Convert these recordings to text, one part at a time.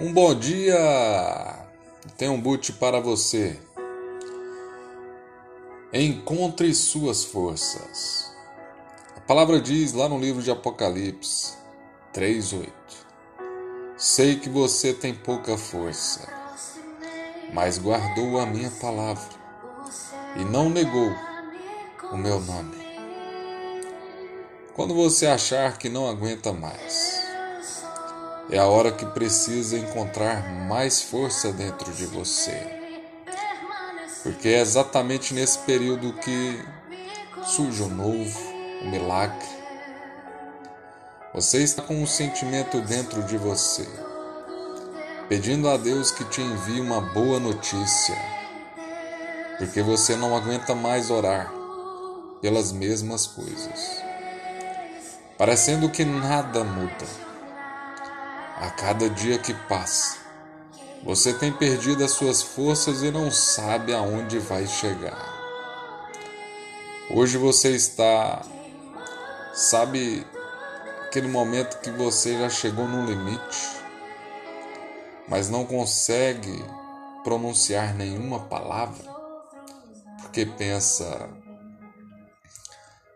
Um bom dia! Tem um boot para você. Encontre suas forças. A palavra diz lá no livro de Apocalipse 3:8. Sei que você tem pouca força, mas guardou a minha palavra e não negou o meu nome. Quando você achar que não aguenta mais, é a hora que precisa encontrar mais força dentro de você. Porque é exatamente nesse período que surge o novo, o milagre. Você está com um sentimento dentro de você, pedindo a Deus que te envie uma boa notícia, porque você não aguenta mais orar pelas mesmas coisas, parecendo que nada muda a cada dia que passa. Você tem perdido as suas forças e não sabe aonde vai chegar. Hoje você está, sabe, aquele momento que você já chegou no limite, mas não consegue pronunciar nenhuma palavra, porque pensa,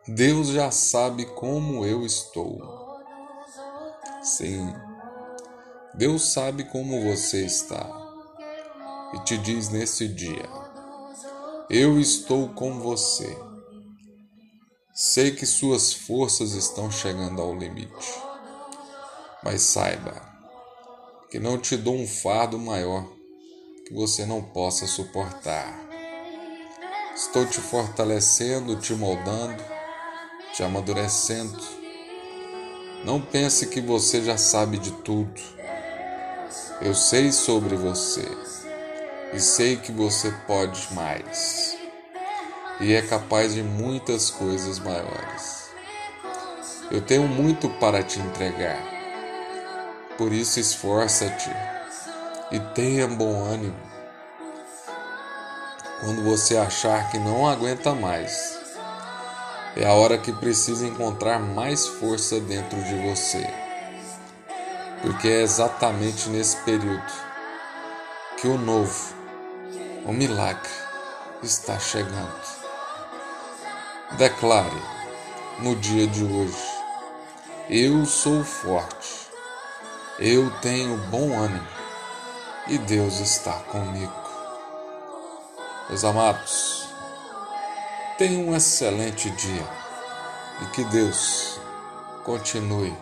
Deus já sabe como eu estou. Sim, Deus sabe como você está e te diz nesse dia: Eu estou com você. Sei que suas forças estão chegando ao limite, mas saiba que não te dou um fardo maior que você não possa suportar. Estou te fortalecendo, te moldando, te amadurecendo. Não pense que você já sabe de tudo eu sei sobre você e sei que você pode mais e é capaz de muitas coisas maiores. Eu tenho muito para te entregar, por isso esforça-te e tenha bom ânimo. Quando você achar que não aguenta mais, é a hora que precisa encontrar mais força dentro de você porque é exatamente nesse período que o novo, o milagre, está chegando. Declare no dia de hoje: Eu sou forte, eu tenho bom ânimo e Deus está comigo. Meus amados, tenha um excelente dia e que Deus continue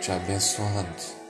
te abençoando.